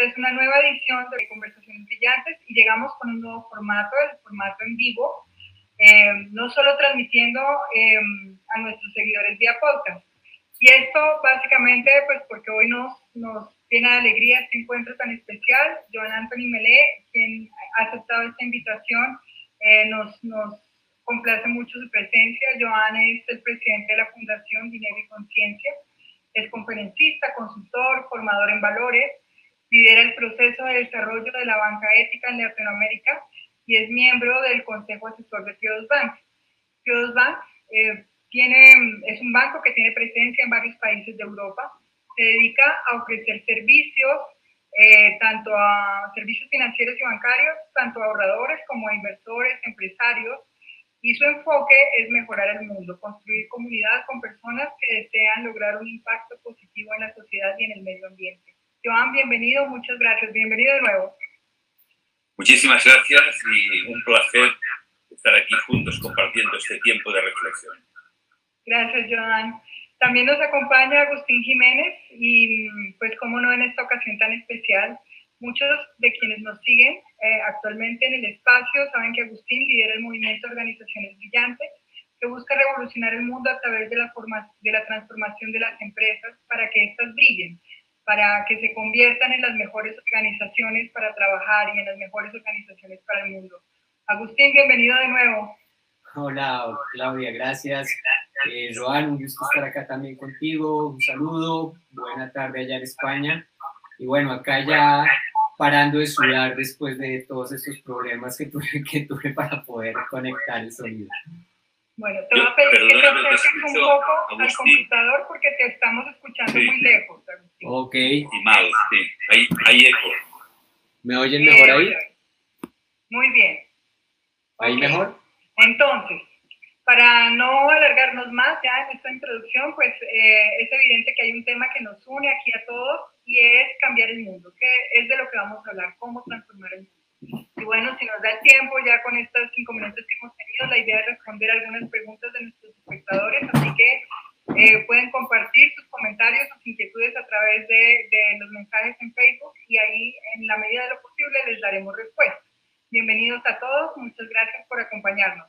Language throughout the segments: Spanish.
esta es una nueva edición de Conversaciones Brillantes y llegamos con un nuevo formato, el formato en vivo, eh, no solo transmitiendo eh, a nuestros seguidores vía podcast. Y esto básicamente, pues porque hoy nos, nos llena de alegría este encuentro tan especial. Joan Anthony Melé, quien ha aceptado esta invitación, eh, nos, nos complace mucho su presencia. Joan es el presidente de la Fundación Dinero y Conciencia. Es conferencista, consultor, formador en valores, lidera el proceso de desarrollo de la banca ética en Latinoamérica y es miembro del Consejo Asesor de Kiodos Bank. Kiodos Bank eh, tiene, es un banco que tiene presencia en varios países de Europa. Se dedica a ofrecer servicios, eh, tanto a servicios financieros y bancarios, tanto a ahorradores como a inversores, empresarios, y su enfoque es mejorar el mundo, construir comunidad con personas que desean lograr un impacto positivo en la sociedad y en el medio ambiente. Joan, bienvenido, muchas gracias, bienvenido de nuevo. Muchísimas gracias y un placer estar aquí juntos compartiendo este tiempo de reflexión. Gracias, Joan. También nos acompaña Agustín Jiménez y, pues, como no en esta ocasión tan especial, muchos de quienes nos siguen eh, actualmente en el espacio saben que Agustín lidera el movimiento Organizaciones Brillantes, que busca revolucionar el mundo a través de la, forma, de la transformación de las empresas para que éstas brillen, para que se conviertan en las mejores organizaciones para trabajar y en las mejores organizaciones para el mundo. Agustín, bienvenido de nuevo. Hola, Claudia, gracias. Eh, Joan, un gusto estar acá también contigo. Un saludo, buena tarde allá en España. Y bueno, acá ya parando de sudar después de todos estos problemas que tuve, que tuve para poder conectar el sonido. Bueno, te voy a pedir que te acerques un poco al computador porque te estamos escuchando muy lejos. Agustín. Ok. Y mal, sí. Hay, hay eco. ¿Me oyen mejor ahí? Muy bien. ¿Ahí mejor? Entonces, para no alargarnos más ya en esta introducción, pues eh, es evidente que hay un tema que nos une aquí a todos y es cambiar el mundo, que es de lo que vamos a hablar, cómo transformar el mundo. Y bueno, si nos da el tiempo, ya con estos cinco minutos que hemos tenido, la idea es responder algunas preguntas de nuestros espectadores, así que eh, pueden compartir sus comentarios, sus inquietudes a través de, de los mensajes en Facebook y ahí, en la medida de lo posible, les daremos respuesta. Bienvenidos a todos, muchas gracias por acompañarnos.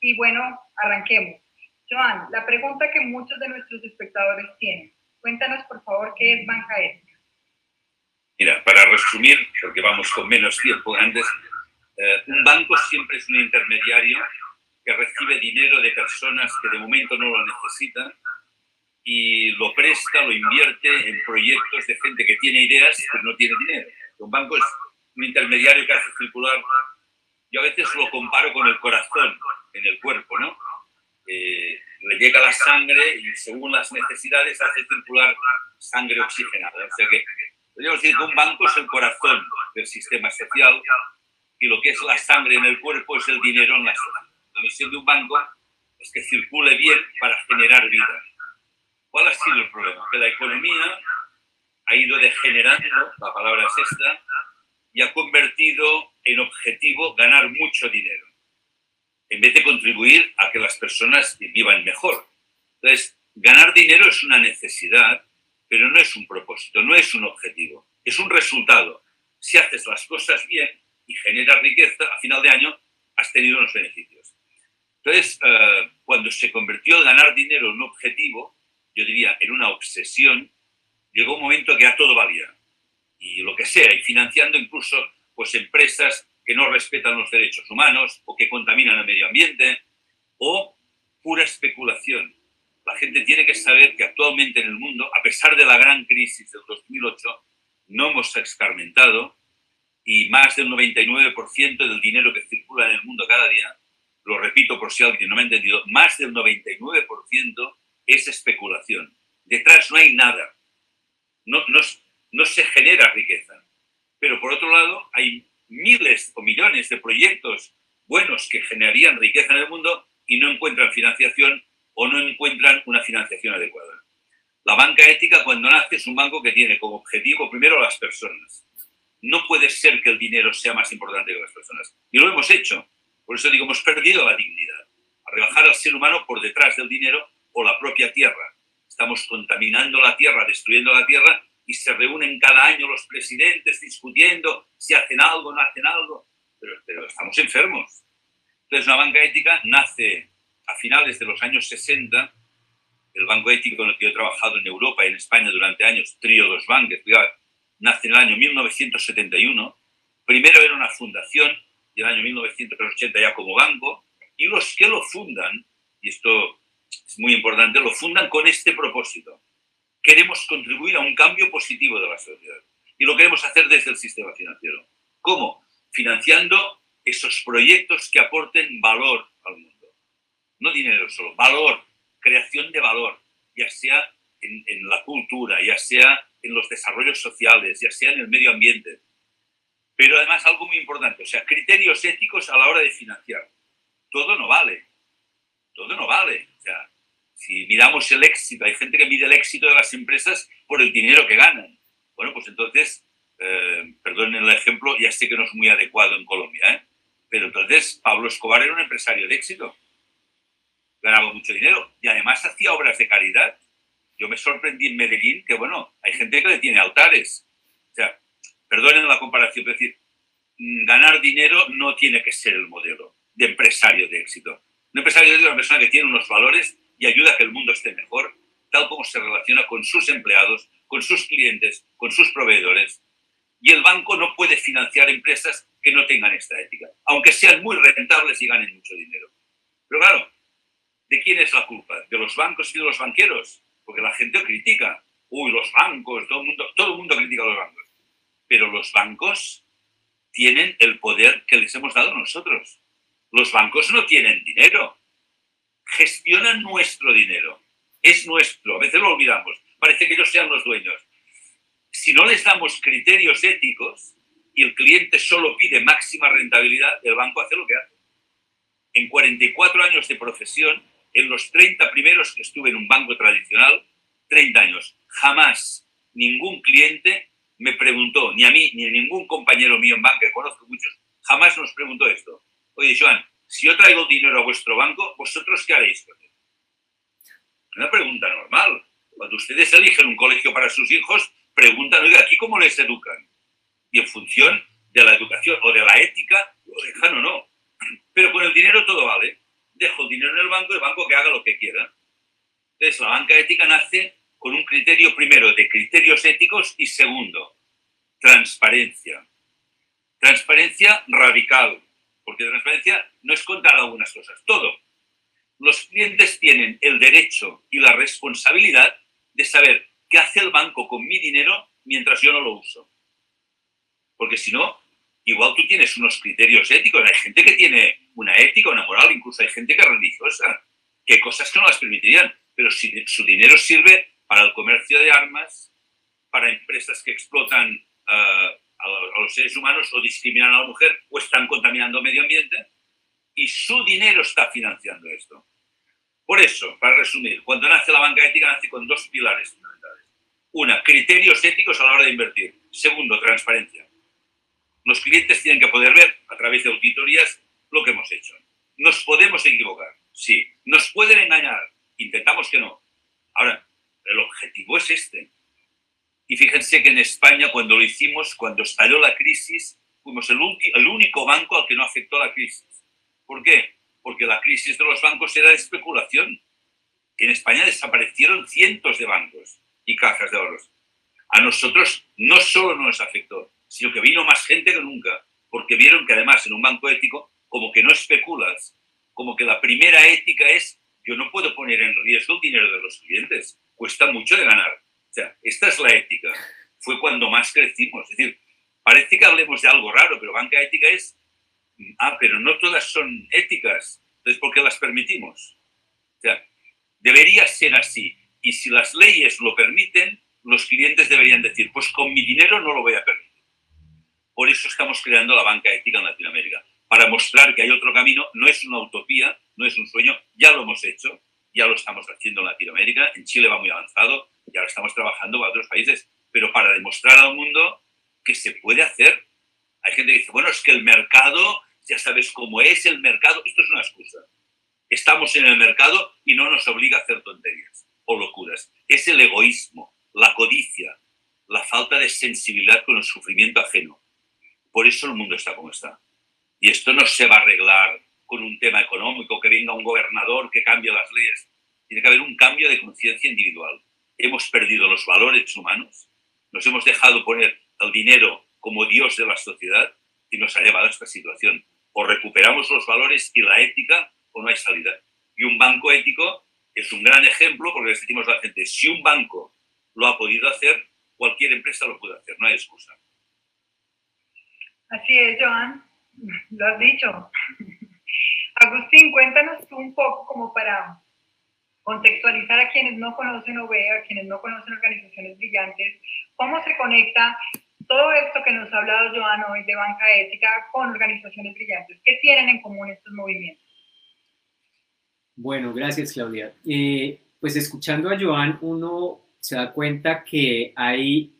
Y bueno, arranquemos. Joan, la pregunta que muchos de nuestros espectadores tienen. Cuéntanos, por favor, qué es banca ética. Mira, para resumir, porque vamos con menos tiempo antes, eh, un banco siempre es un intermediario que recibe dinero de personas que de momento no lo necesitan y lo presta, lo invierte en proyectos de gente que tiene ideas pero no tiene dinero. Un banco es un intermediario que hace circular, yo a veces lo comparo con el corazón en el cuerpo, ¿no? Eh, le llega la sangre y según las necesidades hace circular sangre oxigenada. O sea que podríamos decir que un banco es el corazón del sistema social y lo que es la sangre en el cuerpo es el dinero en la sociedad. La misión de un banco es que circule bien para generar vida. ¿Cuál ha sido el problema? Que la economía ha ido degenerando, la palabra es esta, y ha convertido en objetivo ganar mucho dinero, en vez de contribuir a que las personas vivan mejor. Entonces, ganar dinero es una necesidad, pero no es un propósito, no es un objetivo, es un resultado. Si haces las cosas bien y generas riqueza, a final de año has tenido unos beneficios. Entonces, eh, cuando se convirtió ganar dinero en un objetivo, yo diría en una obsesión, llegó un momento que a todo valía. Y lo que sea, y financiando incluso pues, empresas que no respetan los derechos humanos o que contaminan el medio ambiente, o pura especulación. La gente tiene que saber que actualmente en el mundo, a pesar de la gran crisis del 2008, no hemos escarmentado y más del 99% del dinero que circula en el mundo cada día, lo repito por si alguien no me ha entendido, más del 99% es especulación. Detrás no hay nada. No, no, no se genera riqueza. Pero por otro lado, hay miles o millones de proyectos buenos que generarían riqueza en el mundo y no encuentran financiación o no encuentran una financiación adecuada. La banca ética, cuando nace, es un banco que tiene como objetivo primero las personas. No puede ser que el dinero sea más importante que las personas. Y lo hemos hecho. Por eso digo, hemos perdido la dignidad. A rebajar al ser humano por detrás del dinero o la propia tierra. Estamos contaminando la tierra, destruyendo la tierra y se reúnen cada año los presidentes discutiendo si hacen algo no hacen algo, pero, pero estamos enfermos. Entonces, una banca ética nace a finales de los años 60, el banco ético con el que yo he trabajado en Europa y en España durante años, Trío Dos Banques, nace en el año 1971. Primero era una fundación y en el año 1980 ya como banco, y los que lo fundan, y esto es muy importante, lo fundan con este propósito. Queremos contribuir a un cambio positivo de la sociedad. Y lo queremos hacer desde el sistema financiero. ¿Cómo? Financiando esos proyectos que aporten valor al mundo. No dinero solo, valor, creación de valor, ya sea en, en la cultura, ya sea en los desarrollos sociales, ya sea en el medio ambiente. Pero además algo muy importante, o sea, criterios éticos a la hora de financiar. Todo no vale, todo no vale. O sea, si miramos el éxito, hay gente que mide el éxito de las empresas por el dinero que ganan. Bueno, pues entonces, eh, perdonen el ejemplo, ya sé que no es muy adecuado en Colombia, ¿eh? pero entonces Pablo Escobar era un empresario de éxito. Ganaba mucho dinero y además hacía obras de caridad. Yo me sorprendí en Medellín que, bueno, hay gente que le tiene altares. O sea, perdonen la comparación, pero decir, mm, ganar dinero no tiene que ser el modelo de empresario de éxito. Un empresario es una persona que tiene unos valores y ayuda a que el mundo esté mejor, tal como se relaciona con sus empleados, con sus clientes, con sus proveedores. Y el banco no puede financiar empresas que no tengan esta ética, aunque sean muy rentables y ganen mucho dinero. Pero claro, ¿de quién es la culpa? ¿De los bancos y de los banqueros? Porque la gente critica. Uy, los bancos, todo el mundo, todo el mundo critica a los bancos. Pero los bancos tienen el poder que les hemos dado nosotros. Los bancos no tienen dinero gestionan nuestro dinero. Es nuestro. A veces lo olvidamos. Parece que ellos sean los dueños. Si no les damos criterios éticos y el cliente solo pide máxima rentabilidad, el banco hace lo que hace. En 44 años de profesión, en los 30 primeros que estuve en un banco tradicional, 30 años, jamás ningún cliente me preguntó, ni a mí, ni a ningún compañero mío en banco, que conozco muchos, jamás nos preguntó esto. Oye, Joan, si yo traigo dinero a vuestro banco, ¿vosotros qué haréis con él? Una pregunta normal. Cuando ustedes eligen un colegio para sus hijos, preguntan, oiga, ¿aquí cómo les educan? Y en función de la educación o de la ética, lo dejan o no. Pero con el dinero todo vale. Dejo el dinero en el banco, el banco que haga lo que quiera. Entonces, la banca ética nace con un criterio primero de criterios éticos y segundo, transparencia. Transparencia radical, porque transparencia no es contar algunas cosas, todo. Los clientes tienen el derecho y la responsabilidad de saber qué hace el banco con mi dinero mientras yo no lo uso. Porque si no, igual tú tienes unos criterios éticos. Hay gente que tiene una ética, una moral, incluso hay gente que es religiosa, que cosas que no las permitirían. Pero si su dinero sirve para el comercio de armas, para empresas que explotan ah, a los seres humanos o discriminan a la mujer o están contaminando el medio ambiente y su dinero está financiando esto. Por eso, para resumir, cuando nace la banca ética nace con dos pilares fundamentales. Una, criterios éticos a la hora de invertir. Segundo, transparencia. Los clientes tienen que poder ver a través de auditorías lo que hemos hecho. Nos podemos equivocar, sí. Nos pueden engañar, intentamos que no. Ahora, el objetivo es este, y fíjense que en España, cuando lo hicimos, cuando estalló la crisis, fuimos el, el único banco al que no afectó la crisis. ¿Por qué? Porque la crisis de los bancos era de especulación. En España desaparecieron cientos de bancos y cajas de ahorros. A nosotros no solo nos afectó, sino que vino más gente que nunca, porque vieron que además en un banco ético, como que no especulas, como que la primera ética es, yo no puedo poner en riesgo el dinero de los clientes, cuesta mucho de ganar o sea, esta es la ética. Fue cuando más crecimos. Es decir, parece que hablemos de algo raro, pero banca ética es, ah, pero no todas son éticas. Entonces, ¿por qué las permitimos? O sea, debería ser así. Y si las leyes lo permiten, los clientes deberían decir, pues con mi dinero no lo voy a permitir. Por eso estamos creando la banca ética en Latinoamérica, para mostrar que hay otro camino, no es una utopía, no es un sueño, ya lo hemos hecho, ya lo estamos haciendo en Latinoamérica, en Chile va muy avanzado, ya lo estamos trabajando para otros países, pero para demostrar al mundo que se puede hacer. Hay gente que dice, bueno, es que el mercado, ya sabes cómo es el mercado, esto es una excusa. Estamos en el mercado y no nos obliga a hacer tonterías o locuras. Es el egoísmo, la codicia, la falta de sensibilidad con el sufrimiento ajeno. Por eso el mundo está como está. Y esto no se va a arreglar con un tema económico, que venga un gobernador que cambie las leyes. Tiene que haber un cambio de conciencia individual. Hemos perdido los valores humanos, nos hemos dejado poner el dinero como Dios de la sociedad y nos ha llevado a esta situación. O recuperamos los valores y la ética o no hay salida. Y un banco ético es un gran ejemplo porque les decimos a la gente, si un banco lo ha podido hacer, cualquier empresa lo puede hacer, no hay excusa. Así es, Joan, lo has dicho. Agustín, cuéntanos tú un poco como para contextualizar a quienes no conocen OVEA, a quienes no conocen organizaciones brillantes, cómo se conecta todo esto que nos ha hablado Joan hoy de banca ética con organizaciones brillantes. ¿Qué tienen en común estos movimientos? Bueno, gracias Claudia. Eh, pues escuchando a Joan, uno se da cuenta que hay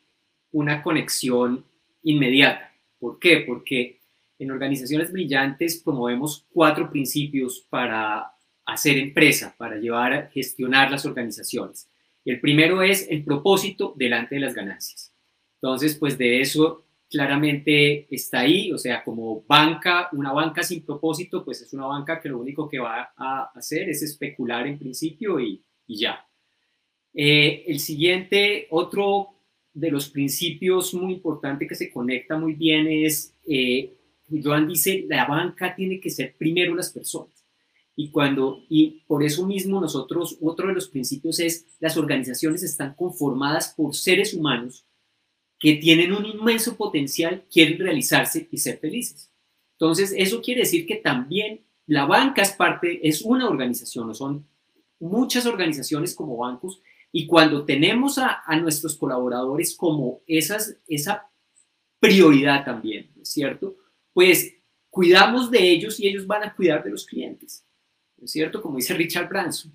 una conexión inmediata. ¿Por qué? Porque en organizaciones brillantes promovemos cuatro principios para hacer empresa, para llevar gestionar las organizaciones. El primero es el propósito delante de las ganancias. Entonces, pues de eso claramente está ahí, o sea, como banca, una banca sin propósito, pues es una banca que lo único que va a hacer es especular en principio y, ya. Eh, el siguiente, otro de los principios muy importante que se conecta muy bien es, eh, Joan dice, la banca tiene que ser primero las personas. Y cuando, y por eso mismo nosotros, otro de los principios es, las organizaciones están conformadas por seres humanos que tienen un inmenso potencial, quieren realizarse y ser felices. Entonces, eso quiere decir que también la banca es parte, es una organización, o son muchas organizaciones como bancos, y cuando tenemos a, nuestros colaboradores como esas, esa prioridad también, ¿cierto? Pues cuidamos de ellos y ellos van a cuidar de los clientes, ¿no es cierto? Como dice Richard Branson.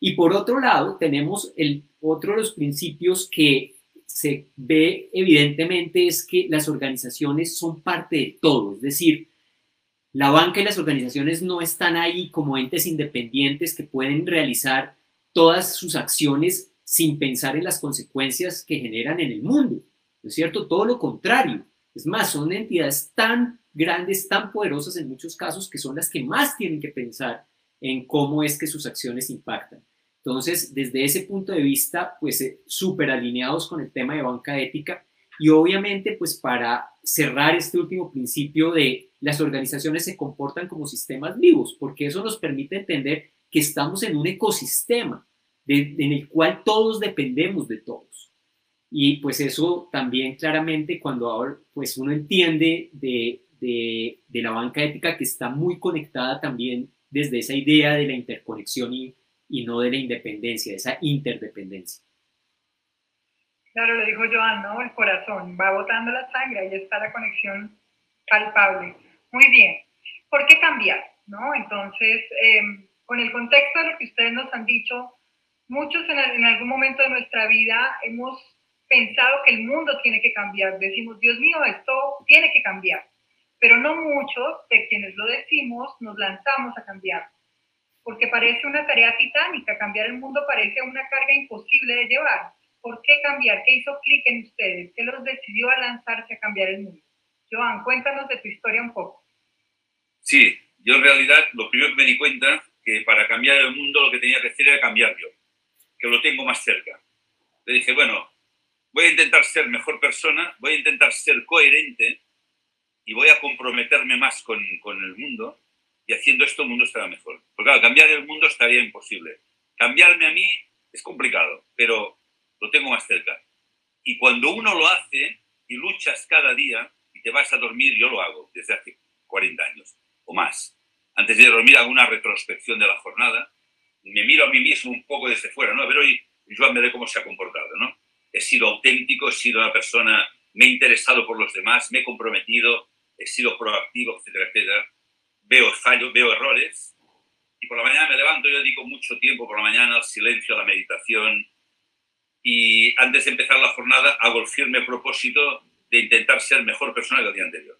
Y por otro lado, tenemos el otro de los principios que se ve evidentemente es que las organizaciones son parte de todo, es decir, la banca y las organizaciones no están ahí como entes independientes que pueden realizar todas sus acciones sin pensar en las consecuencias que generan en el mundo, ¿no es cierto? Todo lo contrario. Es más, son entidades tan grandes, tan poderosas en muchos casos que son las que más tienen que pensar en cómo es que sus acciones impactan. Entonces, desde ese punto de vista, pues eh, súper alineados con el tema de banca ética y obviamente, pues para cerrar este último principio de las organizaciones se comportan como sistemas vivos, porque eso nos permite entender que estamos en un ecosistema en el cual todos dependemos de todos. Y pues eso también claramente cuando ahora pues uno entiende de, de, de la banca ética que está muy conectada también desde esa idea de la interconexión y y no de la independencia, de esa interdependencia. Claro, lo dijo Joan, ¿no? El corazón va botando la sangre, ahí está la conexión palpable. Muy bien. ¿Por qué cambiar? ¿No? Entonces, em, con el contexto de lo que ustedes nos han dicho, muchos en, en algún momento de nuestra vida hemos pensado que el mundo tiene que cambiar. Decimos, Dios mío, esto tiene que cambiar. Pero no muchos de quienes lo decimos nos lanzamos a cambiar porque parece una tarea titánica, cambiar el mundo parece una carga imposible de llevar. ¿Por qué cambiar? ¿Qué hizo clic en ustedes? ¿Qué los decidió a lanzarse a cambiar el mundo? Joan, cuéntanos de tu historia un poco. Sí, yo en realidad lo primero que me di cuenta que para cambiar el mundo lo que tenía que hacer era cambiar yo, que lo tengo más cerca. Le dije, bueno, voy a intentar ser mejor persona, voy a intentar ser coherente y voy a comprometerme más con, con el mundo y haciendo esto el mundo estará mejor. Porque claro, cambiar el mundo estaría imposible. Cambiarme a mí es complicado, pero lo tengo más cerca. Y cuando uno lo hace y luchas cada día y te vas a dormir, yo lo hago desde hace 40 años o más. Antes de dormir hago una retrospección de la jornada, me miro a mí mismo un poco desde fuera, ¿no? A ver hoy Joan me ve cómo se ha comportado, ¿no? He sido auténtico, he sido una persona, me he interesado por los demás, me he comprometido, he sido proactivo, etcétera, etcétera veo fallos, veo errores, y por la mañana me levanto, yo dedico mucho tiempo por la mañana al silencio, a la meditación, y antes de empezar la jornada hago el firme propósito de intentar ser mejor persona que el día anterior.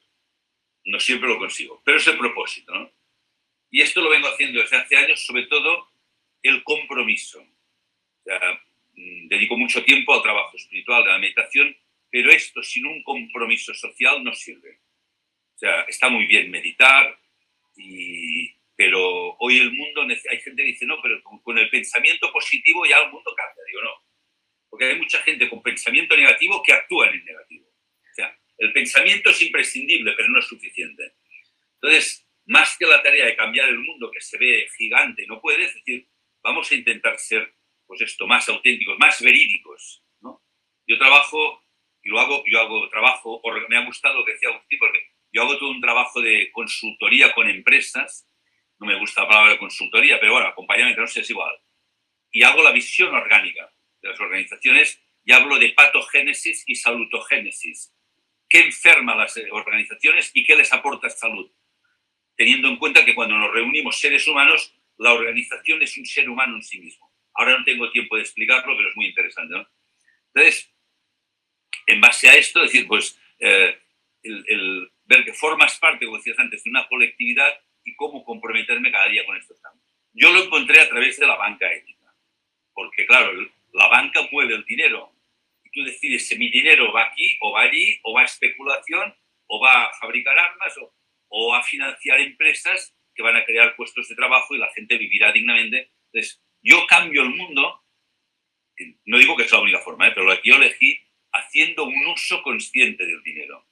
No siempre lo consigo, pero es el propósito, ¿no? Y esto lo vengo haciendo desde hace años, sobre todo el compromiso. O sea, dedico mucho tiempo al trabajo espiritual, a la meditación, pero esto sin un compromiso social no sirve. O sea, está muy bien meditar, pero hoy el mundo, hay gente que dice, no, pero con, el pensamiento positivo ya el mundo cambia. Digo, no, porque hay mucha gente con pensamiento negativo que actúa en el negativo. O sea, el pensamiento es imprescindible, pero no es suficiente. Entonces, más que la tarea de cambiar el mundo que se ve gigante, no puede, decir, vamos a intentar ser, pues esto, más auténticos, más verídicos, ¿no? Yo trabajo, y lo hago, yo hago trabajo, me ha gustado lo que decía Agustín, porque yo hago todo un trabajo de consultoría con empresas, no me gusta la palabra consultoría, pero bueno, acompañamiento no sé, es igual. Y hago la visión orgánica de las organizaciones y hablo de patogénesis y salutogénesis. ¿Qué enferma las organizaciones y qué les aporta salud? teniendo en cuenta que cuando nos reunimos seres humanos, la organización es un ser humano en sí mismo. Ahora no tengo tiempo de explicarlo, pero es muy interesante. Entonces, en base a esto, decir, pues, eh, el, ver que formas parte, como decías antes, de una colectividad y cómo comprometerme cada día con estos cambios. Yo lo encontré a través de la banca ética, porque claro, la banca mueve el dinero y tú decides si mi dinero va aquí o va allí, o va a especulación, o va a fabricar armas, o o a financiar empresas que van a crear puestos de trabajo y la gente vivirá dignamente. Entonces, yo cambio el mundo, no digo que sea la única forma, ¿eh? pero la que yo elegí haciendo un uso consciente del dinero.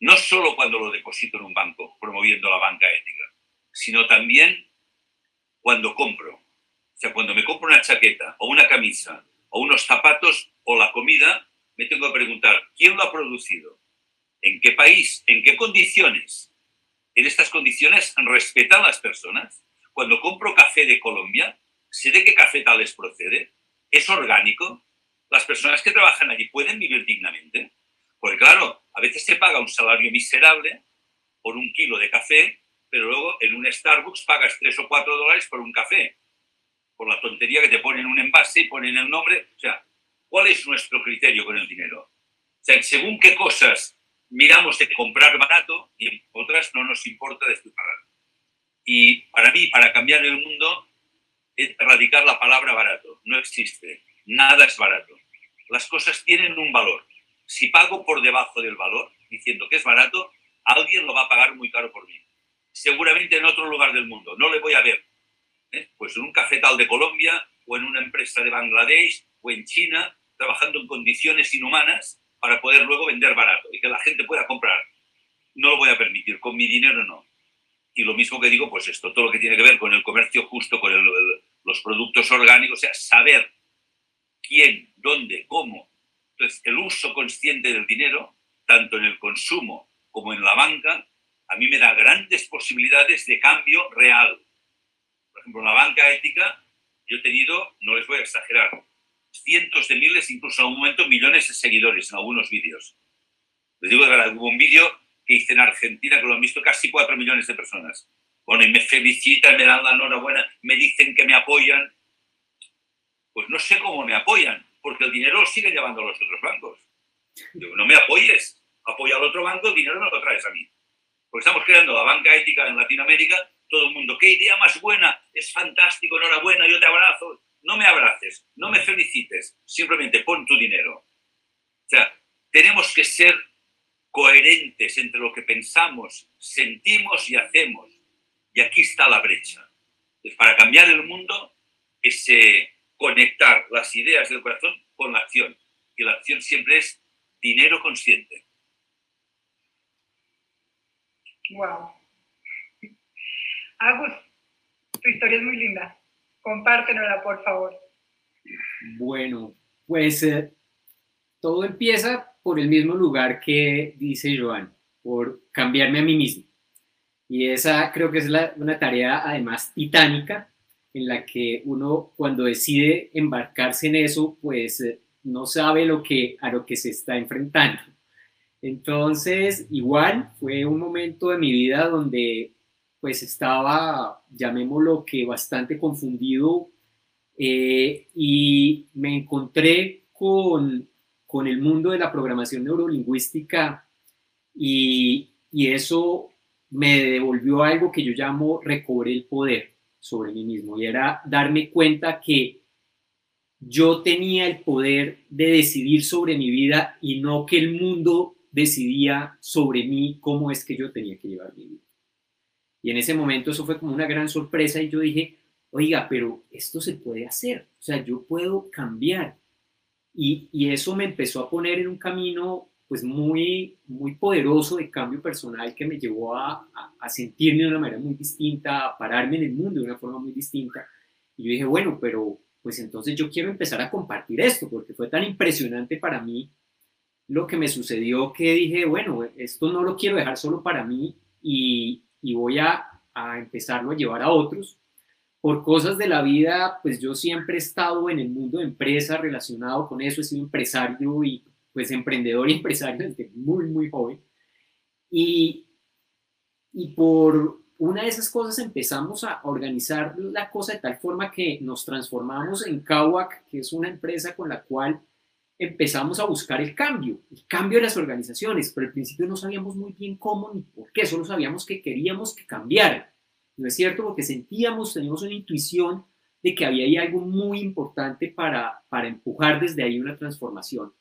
No solo cuando lo deposito en un banco, promoviendo la banca ética, sino también cuando compro. O sea, cuando me compro una chaqueta o una camisa o unos zapatos o la comida, me tengo que preguntar, ¿quién lo ha producido? ¿En qué país? ¿En qué condiciones? en estas condiciones respetan las personas. Cuando compro café de Colombia, sé de qué café les procede, es orgánico, las personas que trabajan allí pueden vivir dignamente. Porque claro, a veces se paga un salario miserable por un kilo de café, pero luego en un Starbucks pagas tres o cuatro dólares por un café, por la tontería que te ponen un envase y ponen el nombre. O sea, ¿cuál es nuestro criterio con el dinero? O sea, según qué cosas miramos de comprar barato y otras no nos importa despilfarrar. Y para mí, para cambiar el mundo, erradicar la palabra barato. No existe. Nada es barato. Las cosas tienen un valor. Si pago por debajo del valor, diciendo que es barato, alguien lo va a pagar muy caro por mí. Seguramente en otro lugar del mundo. No le voy a ver. ¿eh? Pues en un cafetal de Colombia o en una empresa de Bangladesh o en China, trabajando en condiciones inhumanas para poder luego vender barato y que la gente pueda comprar. No lo voy a permitir, con mi dinero no. Y lo mismo que digo, pues esto, todo lo que tiene que ver con el comercio justo, con los productos orgánicos, o sea, saber quién, dónde, cómo. Entonces, el uso consciente del dinero, tanto en el consumo como en la banca, a mí me da grandes posibilidades de cambio real. Por ejemplo, en la banca ética, yo he tenido, no les voy a exagerar, cientos de miles, incluso en un momento millones de seguidores en algunos vídeos. Les digo de verdad, hubo un vídeo que hice en Argentina que lo han visto casi cuatro millones de personas. Bueno, y me felicitan, me dan la enhorabuena, me dicen que me apoyan. Pues no sé cómo me apoyan, porque el dinero lo siguen llevando a los otros bancos. Digo, no me apoyes, apoya al otro banco, el dinero no lo traes a mí. Porque estamos creando la banca ética en Latinoamérica, todo el mundo, qué idea más buena, es fantástico, enhorabuena, yo te abrazo, no me abraces, no me felicites, simplemente pon tu dinero. O sea, tenemos que ser coherentes entre lo que pensamos, sentimos y hacemos. Y aquí está la brecha. Para cambiar el mundo es eh, conectar las ideas del corazón con la acción. Y la acción siempre es dinero consciente. Wow. Agus, tu historia es muy linda. Compártenosla, por favor. Bueno, pues eh, todo empieza por el mismo lugar que dice Joan, por cambiarme a mí mismo. Y esa creo que es una tarea además titánica en la que uno cuando decide embarcarse en eso, pues eh, no sabe lo que, a lo que se está enfrentando. Entonces, igual fue un momento de mi vida donde pues estaba, llamémoslo que bastante confundido eh, y me encontré con, con, el mundo de la programación neurolingüística y, y eso me devolvió algo que yo llamo recobré el poder sobre mí mismo y era darme cuenta que yo tenía el poder de decidir sobre mi vida y no que el mundo decidía sobre mí cómo es que yo tenía que llevar mi vida. Y en ese momento eso fue como una gran sorpresa y yo dije, oiga, pero esto se puede hacer, o sea, yo puedo cambiar. Y, y eso me empezó a poner en un camino pues muy, muy poderoso de cambio personal que me llevó a, a, sentirme de una manera muy distinta, a pararme en el mundo de una forma muy distinta. Y yo dije, bueno, pero pues entonces yo quiero empezar a compartir esto, porque fue tan impresionante para mí lo que me sucedió que dije, bueno, esto no lo quiero dejar solo para mí y, y voy a, a empezarlo a llevar a otros. Por cosas de la vida, pues yo siempre he estado en el mundo de empresa relacionado con eso, he sido empresario y pues emprendedor y empresario desde muy, muy joven. Y, y por una de esas cosas empezamos a organizar la cosa de tal forma que nos transformamos en Kawak, que es una empresa con la cual empezamos a buscar el cambio, el cambio de las organizaciones, pero al principio no sabíamos muy bien cómo ni por qué, solo sabíamos que queríamos que cambiara. ¿No es cierto? Porque sentíamos, teníamos una intuición de que había ahí algo muy importante para, para empujar desde ahí una transformación.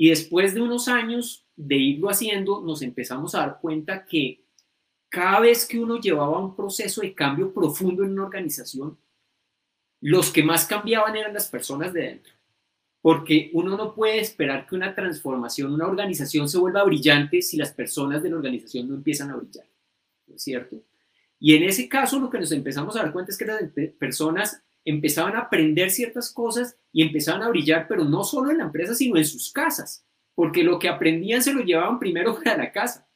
Y después de unos años de irlo haciendo, nos empezamos a dar cuenta que cada vez que uno llevaba un proceso de cambio profundo en una organización, los que más cambiaban eran las personas de dentro. Porque uno no puede esperar que una transformación, una organización se vuelva brillante si las personas de la organización no empiezan a brillar. ¿No es cierto? Y en ese caso lo que nos empezamos a dar cuenta es que las personas empezaban a aprender ciertas cosas y empezaban a brillar, pero no solo en la empresa, sino en sus casas, porque lo que aprendían se lo llevaban primero para la casa.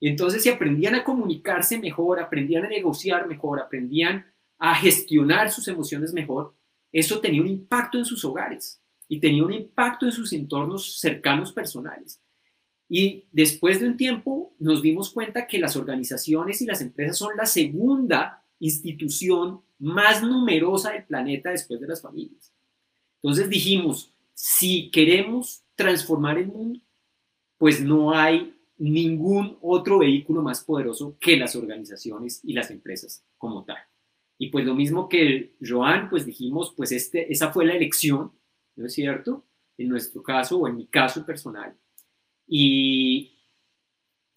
Entonces si aprendían a comunicarse mejor, aprendían a negociar mejor, aprendían a gestionar sus emociones mejor, eso tenía un impacto en sus hogares y tenía un impacto en sus entornos cercanos personales. Y después de un tiempo nos dimos cuenta que las organizaciones y las empresas son la segunda institución más numerosa del planeta después de las familias. Entonces dijimos, si queremos transformar el mundo, pues no hay ningún otro vehículo más poderoso que las organizaciones y las empresas como tal. Y pues lo mismo que Joan, pues dijimos, pues este, esa fue la elección, ¿no es cierto? En nuestro caso o en mi caso personal. Y,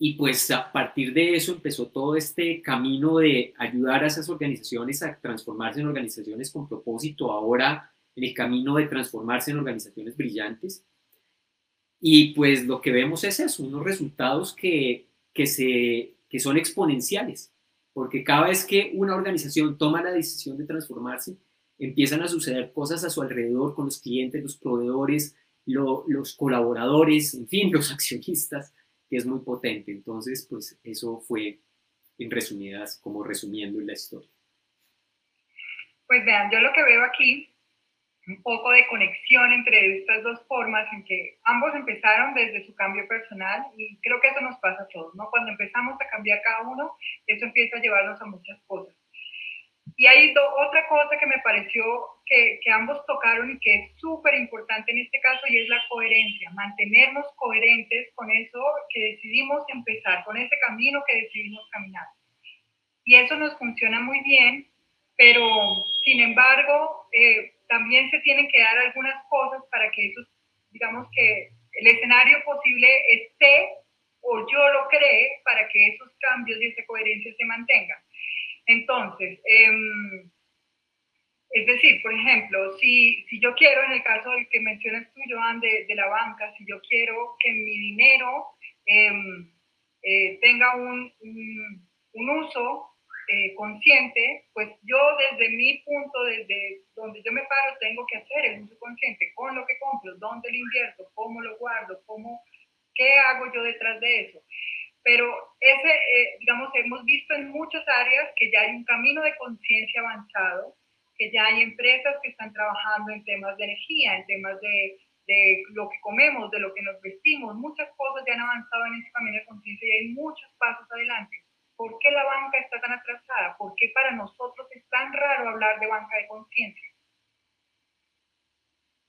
y pues a partir de eso empezó todo este camino de ayudar a esas organizaciones a transformarse en organizaciones con propósito, ahora en el camino de transformarse en organizaciones brillantes. Y pues lo que vemos es unos resultados que, que, se, que son exponenciales, porque cada vez que una organización toma la decisión de transformarse, empiezan a suceder cosas a su alrededor con los clientes, los proveedores, los colaboradores, en fin, los accionistas, que es muy potente. Entonces, pues eso fue en resumidas, como resumiendo la historia. Pues vean, yo lo que veo aquí, un poco de conexión entre estas dos formas en que ambos empezaron desde su cambio personal y creo que eso nos pasa a todos, ¿no? Cuando empezamos a cambiar cada uno, eso empieza a llevarnos a muchas cosas. Y hay otra cosa que me pareció que, que ambos tocaron y que es súper importante en este caso y es la coherencia, mantenernos coherentes con eso que decidimos empezar, con ese camino que decidimos caminar. Y eso nos funciona muy bien, pero sin embargo, eh, también se tienen que dar algunas cosas para que eso, digamos que el escenario posible esté o yo lo cree para que esos cambios y esa coherencia se mantengan. Entonces, em, es decir, por ejemplo, si, si, yo quiero, en el caso del que mencionas tú, Joan, de, la banca, si yo quiero que mi dinero em, eh, tenga un, un, uso eh, consciente, pues yo desde mi punto, desde donde yo me paro, tengo que hacer el uso consciente con lo que compro, dónde lo invierto, cómo lo guardo, cómo, qué hago yo detrás de eso pero ese, eh, digamos, hemos visto en muchas áreas que ya hay un camino de conciencia avanzado, que ya hay empresas que están trabajando en temas de energía, en temas de, de lo que comemos, de lo que nos vestimos, muchas cosas ya han avanzado en ese camino de conciencia y hay muchos pasos adelante. ¿Por qué la banca está tan atrasada? ¿Por qué para nosotros es tan raro hablar de banca de conciencia?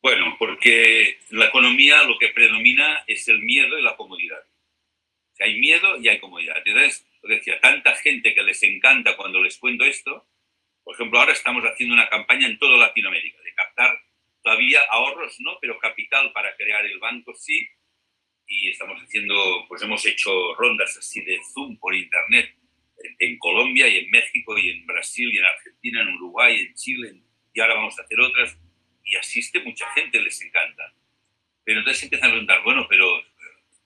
Bueno, porque la economía lo que predomina es el miedo y la comodidad hay miedo y hay comodidad. Entonces, decía, tanta gente que les encanta cuando les cuento esto, por ejemplo, ahora estamos haciendo una campaña en toda Latinoamérica de captar toda todavía ahorros no, pero capital para crear el banco sí. Y estamos haciendo, pues hemos hecho rondas así de Zoom por internet en Colombia y en México y en Brasil y en Argentina, en Uruguay, en Chile, y ahora vamos a hacer otras. Y asiste mucha gente, les encanta. Pero entonces empiezan a preguntar, bueno, pero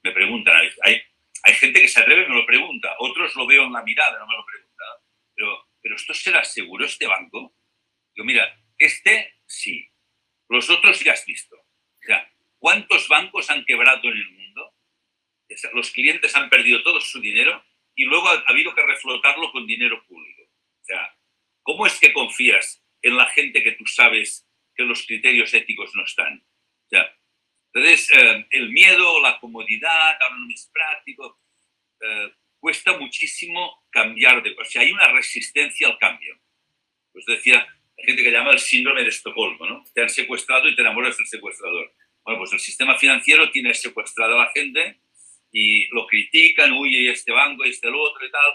me preguntan, hay, hay gente que se atreve y me lo pregunta, otros lo veo en la mirada, no me lo preguntan, pero, pero ¿esto será seguro este banco? Digo, mira, este sí, los otros ya has visto. O sea, ¿cuántos bancos han quebrado en el mundo? Los clientes han perdido todo su dinero y luego ha, habido que reflotarlo con dinero público. O sea, ¿cómo es que confías en la gente que tú sabes que los criterios éticos no están? O sea, entonces, eh, el miedo, la comodidad, ahora no es práctico, eh, cuesta muchísimo cambiar de... O sea, hay una resistencia al cambio. Pues decía, hay gente que llama el síndrome de Estocolmo, ¿no? Te han secuestrado y te enamoras del secuestrador. Bueno, pues el sistema financiero tiene secuestrado a la gente y lo critican, huye este banco, este el otro y tal,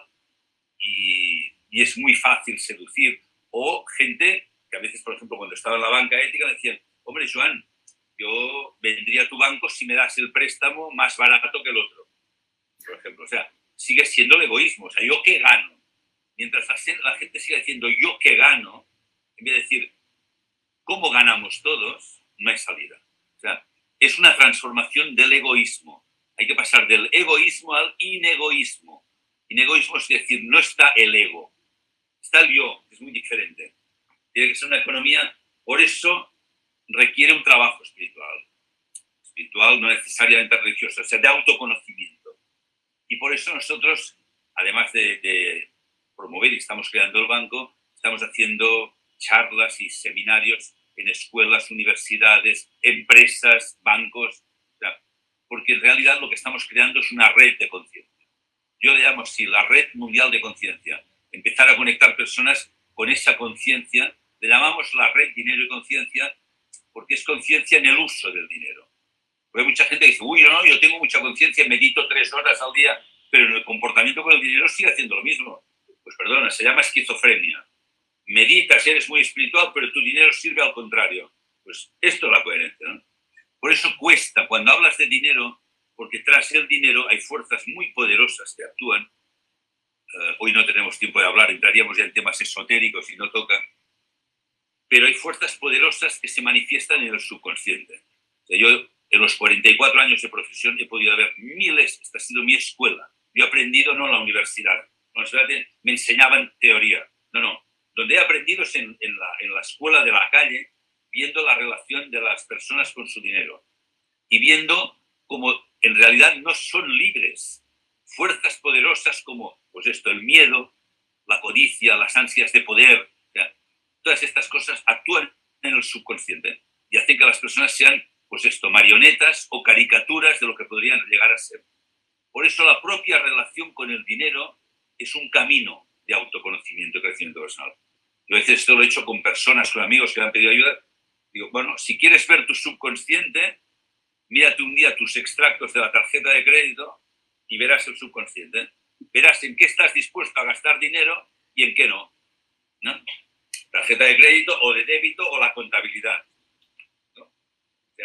y, y, es muy fácil seducir. O gente que a veces, por ejemplo, cuando estaba en la banca ética, decían, hombre, Joan, yo vendría a tu banco si me das el préstamo más barato que el otro, por ejemplo. O sea, sigue siendo el egoísmo. O sea, ¿yo qué gano? Mientras la gente siga diciendo yo qué gano, en vez de decir cómo ganamos todos, no hay salida. O sea, es una transformación del egoísmo. Hay que pasar del egoísmo al inegoísmo. Inegoísmo es decir, no está el ego, está el yo, es muy diferente. Tiene que ser una economía, por eso requiere un trabajo espiritual. Espiritual, no necesariamente religioso, o sea, de autoconocimiento. Y por eso nosotros, además de, promover y estamos creando el banco, estamos haciendo charlas y seminarios en escuelas, universidades, empresas, bancos, porque en realidad lo que estamos creando es una red de conciencia. Yo le llamo así, la red mundial de conciencia. Empezar a conectar personas con esa conciencia, le llamamos la red dinero y conciencia, porque es conciencia en el uso del dinero. Porque hay mucha gente que dice, uy, no, yo tengo mucha conciencia, medito tres horas al día, pero en el comportamiento con el dinero sigue haciendo lo mismo. Pues perdona, se llama esquizofrenia. Meditas, eres muy espiritual, pero tu dinero sirve al contrario. Pues esto es la coherencia. ¿no? Por eso cuesta, cuando hablas de dinero, porque tras el dinero hay fuerzas muy poderosas que actúan. Uh, hoy no tenemos tiempo de hablar, entraríamos ya en temas esotéricos y no toca pero hay fuerzas poderosas que se manifiestan en el subconsciente. O sea, yo en los 44 años de profesión he podido ver miles, esta ha sido mi escuela. Yo he aprendido no en la universidad, la universidad me enseñaban teoría, no, no. Donde he aprendido es en, en, la, en la escuela de la calle, viendo la relación de las personas con su dinero y viendo cómo en realidad no son libres. Fuerzas poderosas como, pues esto, el miedo, la codicia, las ansias de poder, todas estas cosas actúan en el subconsciente y hacen que las personas sean, pues esto, marionetas o caricaturas de lo que podrían llegar a ser. Por eso la propia relación con el dinero es un camino de autoconocimiento y crecimiento personal. Yo a veces esto lo he hecho con personas, con amigos que me han pedido ayuda. Digo, bueno, si quieres ver tu subconsciente, mírate un día tus extractos de la tarjeta de crédito y verás el subconsciente. Verás en qué estás dispuesto a gastar dinero y en qué no. ¿no? Tarjeta de crédito o de débito o la contabilidad.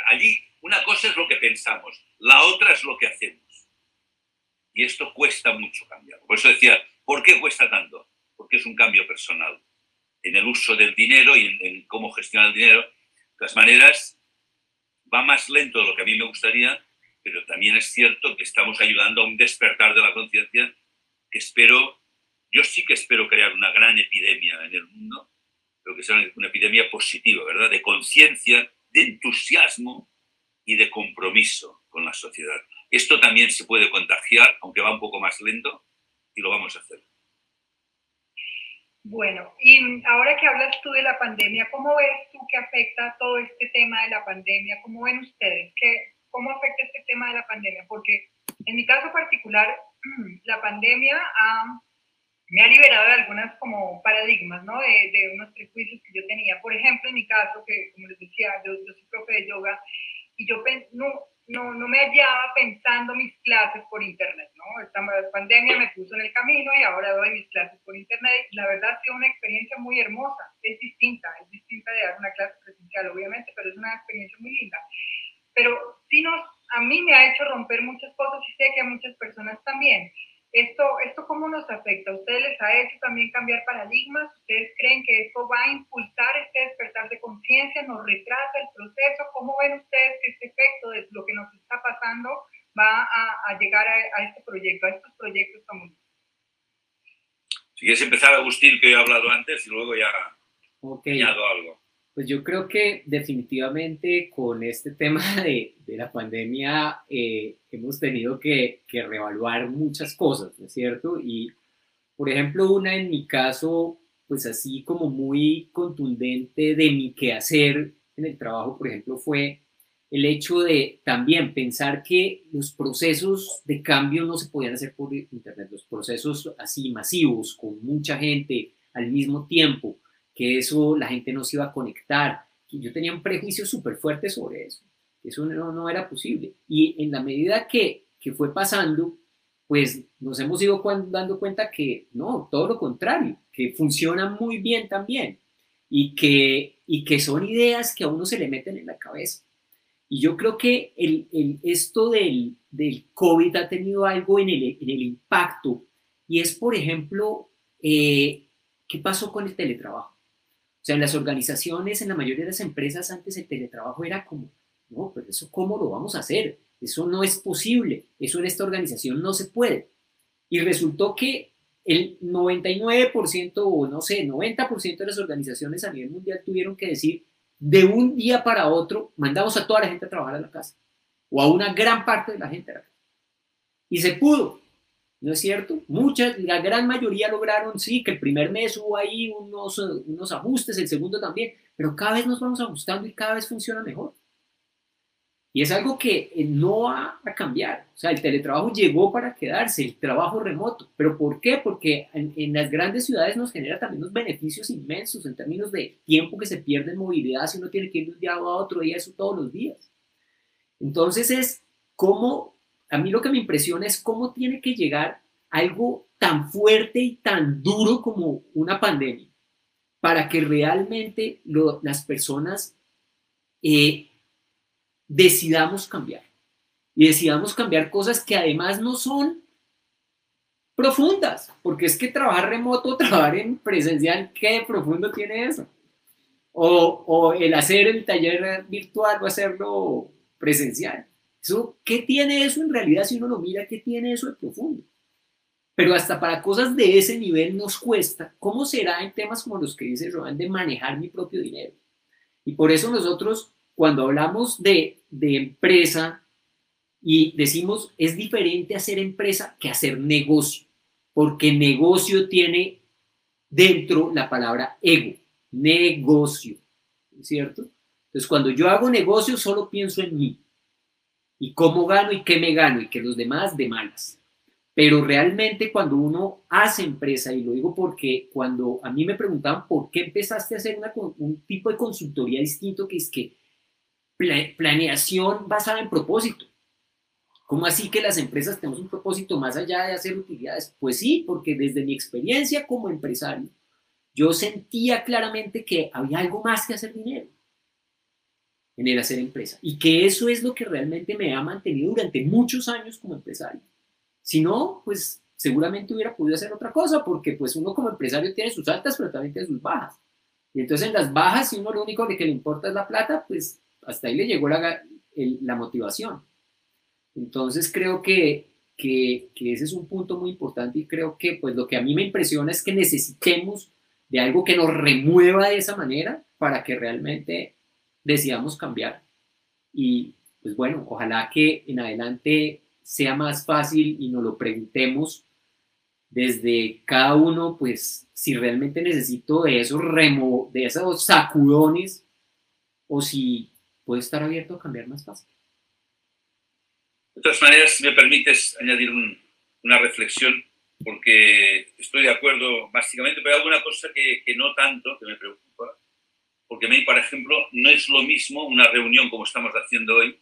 Allí una cosa es lo que pensamos, la otra es lo que hacemos. Y esto cuesta mucho cambiar. Por eso decía, ¿por qué cuesta tanto? Porque es un cambio personal en el uso del dinero y en, cómo gestionar el dinero. De todas maneras, va más lento de lo que a mí me gustaría, pero también es cierto que estamos ayudando a un despertar de la conciencia que espero, yo sí que espero crear una gran epidemia en el mundo pero que sea una epidemia positiva, ¿verdad? De conciencia, de entusiasmo y de compromiso con la sociedad. Esto también se puede contagiar, aunque va un poco más lento, y lo vamos a hacer. Bueno, y ahora que hablas tú de la pandemia, ¿cómo ves tú que afecta todo este tema de la pandemia? ¿Cómo ven ustedes? ¿Qué, ¿Cómo afecta este tema de la pandemia? Porque en mi caso particular, la pandemia ha me ha liberado de algunas como paradigmas, ¿no? De, unos prejuicios que yo tenía. Por ejemplo, en mi caso, que como les decía, yo, soy profe de yoga, y yo no, no, no me hallaba pensando mis clases por internet, ¿no? Esta pandemia me puso en el camino y ahora doy mis clases por internet. La verdad ha sido una experiencia muy hermosa, es distinta, es distinta de dar una clase presencial, obviamente, pero es una experiencia muy linda. Pero sí nos, a mí me ha hecho romper muchas cosas y sé que a muchas personas también. ¿Esto, ¿Esto cómo nos afecta? ¿A ustedes les ha hecho también cambiar paradigmas? ¿Ustedes creen que esto va a impulsar este despertar de conciencia? ¿Nos retrasa el proceso? ¿Cómo ven ustedes que este efecto de lo que nos está pasando va a, llegar a, este proyecto, a estos proyectos comunes? Si quieres empezar, Agustín, que he hablado antes, y luego ya añado algo. Pues yo creo que definitivamente con este tema de, de la pandemia eh, hemos tenido que, que, reevaluar muchas cosas, ¿no es cierto? Y, por ejemplo, una en mi caso, pues así como muy contundente de mi quehacer en el trabajo, por ejemplo, fue el hecho de también pensar que los procesos de cambio no se podían hacer por Internet, los procesos así masivos, con mucha gente al mismo tiempo, que eso la gente no se iba a conectar. Yo tenía un prejuicio súper fuerte sobre eso. Eso no, no, era posible. Y en la medida que, que fue pasando, pues nos hemos ido dando cuenta que no, todo lo contrario, que funciona muy bien también y que, y que son ideas que a uno se le meten en la cabeza. Y yo creo que el, el, esto del, del, COVID ha tenido algo en el, en el impacto y es, por ejemplo, eh, ¿qué pasó con el teletrabajo? O sea, en las organizaciones, en la mayoría de las empresas, antes el teletrabajo era como, no, pero eso cómo lo vamos a hacer? Eso no es posible, eso en esta organización no se puede. Y resultó que el 99% o no sé, 90% de las organizaciones a nivel mundial tuvieron que decir, de un día para otro, mandamos a toda la gente a trabajar a la casa, o a una gran parte de la gente a la casa. Y se pudo, ¿no es cierto? Muchas, la gran mayoría lograron, sí, que el primer mes hubo ahí unos, unos ajustes, el segundo también, pero cada vez nos vamos ajustando y cada vez funciona mejor. Y es algo que eh, no va a cambiar. O sea, el teletrabajo llegó para quedarse, el trabajo remoto. ¿Pero por qué? Porque en, en, las grandes ciudades nos genera también unos beneficios inmensos en términos de tiempo que se pierde en movilidad si uno tiene que ir de un día a otro y eso todos los días. Entonces es cómo a mí lo que me impresiona es cómo tiene que llegar algo tan fuerte y tan duro como una pandemia para que realmente las personas eh, decidamos cambiar. Y decidamos cambiar cosas que además no son profundas, porque es que trabajar remoto, trabajar en presencial, ¿qué profundo tiene eso? O, o el hacer el taller virtual o hacerlo presencial. ¿Qué tiene eso en realidad si uno lo mira? ¿Qué tiene eso de profundo? Pero hasta para cosas de ese nivel nos cuesta. ¿Cómo será en temas como los que dice Joan de manejar mi propio dinero? Y por eso nosotros, cuando hablamos de, de empresa y decimos es diferente hacer empresa que hacer negocio, porque negocio tiene dentro la palabra ego, negocio, ¿cierto? Entonces, cuando yo hago negocio, solo pienso en mí y cómo gano y qué me gano y que los demás de malas. Pero realmente cuando uno hace empresa, y lo digo porque cuando a mí me preguntaban por qué empezaste a hacer un tipo de consultoría distinto, que es que planeación basada en propósito. ¿Cómo así que las empresas tenemos un propósito más allá de hacer utilidades? Pues sí, porque desde mi experiencia como empresario, yo sentía claramente que había algo más que hacer dinero en el hacer empresa. Y que eso es lo que realmente me ha mantenido durante muchos años como empresario. Si no, pues seguramente hubiera podido hacer otra cosa, porque pues uno como empresario tiene sus altas, pero también tiene sus bajas. Y entonces en las bajas, si uno lo único que le importa es la plata, pues hasta ahí le llegó la, la motivación. Entonces creo que, que, que, ese es un punto muy importante y creo que pues lo que a mí me impresiona es que necesitemos de algo que nos remueva de esa manera para que realmente decidamos cambiar. Y pues bueno, ojalá que en adelante sea más fácil y nos lo preguntemos desde cada uno, pues si realmente necesito de esos remo, de esos sacudones o si puede estar abierto a cambiar más fácil. De todas maneras, si me permites añadir una reflexión, porque estoy de acuerdo básicamente, pero hay alguna cosa que, que no tanto, que me preocupa, porque a mí, por ejemplo, no es lo mismo una reunión como estamos haciendo hoy